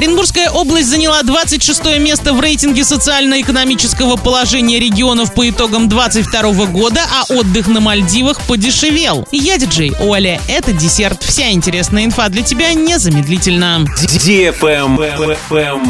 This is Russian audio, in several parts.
Оренбургская область заняла 26 место в рейтинге социально-экономического положения регионов по итогам 22 года, а отдых на Мальдивах подешевел. Я диджей Оля. Это десерт. Вся интересная инфа для тебя незамедлительно.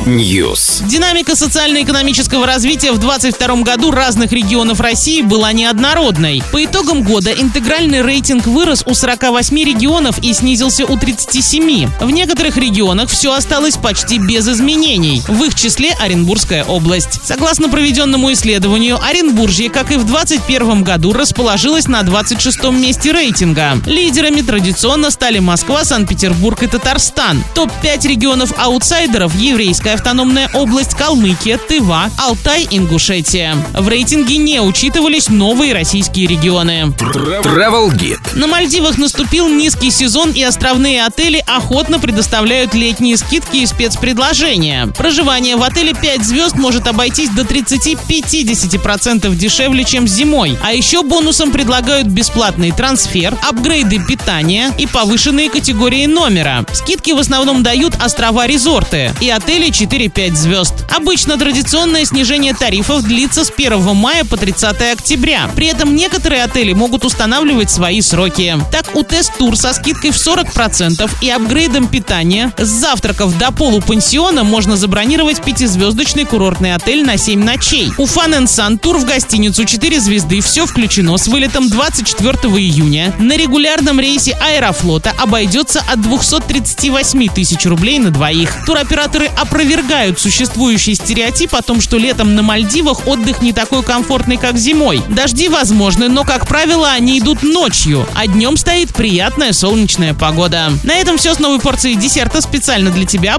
News. Динамика социально-экономического развития в 2022 году разных регионов России была неоднородной. По итогам года интегральный рейтинг вырос у 48 регионов и снизился у 37. В некоторых регионах все осталось почти без изменений. В их числе Оренбургская область. Согласно проведенному исследованию, Оренбуржье, как и в 2021 году, расположилось на 26 месте рейтинга. Лидерами традиционно стали Москва, Санкт-Петербург и Татарстан. Топ-5 регионов аутсайдеров – Еврейская автономная область, Калмыкия, Тыва, Алтай, Ингушетия. В рейтинге не учитывались новые российские регионы. Travel Guide. На Мальдивах наступил низкий сезон и островные отели охотно предоставляют летние скидки и спецпредложения. Проживание в отеле 5 звезд может обойтись до 30-50% дешевле, чем зимой. А еще бонусом предлагают бесплатный трансфер, апгрейды питания и повышенные категории номера. Скидки в основном дают острова-резорты и отели 4-5 звезд. Обычно традиционное снижение тарифов длится с 1 мая по 30 октября. При этом некоторые отели могут устанавливать свои сроки. Так, у Тест-тур со скидкой в 40% и апгрейдом питания с завтраков до полупансиона можно забронировать пятизвездочный курортный отель на 7 ночей. У Fun тур в гостиницу 4 звезды все включено с вылетом 24 июня. На регулярном рейсе Аэрофлота обойдется от 238 тысяч рублей на двоих. Туроператоры опровергают существующий стереотип о том, что летом на Мальдивах отдых не такой комфортный, как зимой. Дожди возможны, но, как правило, они идут ночью, а днем стоит приятная солнечная погода. На этом все с новой порцией десерта специально для тебя.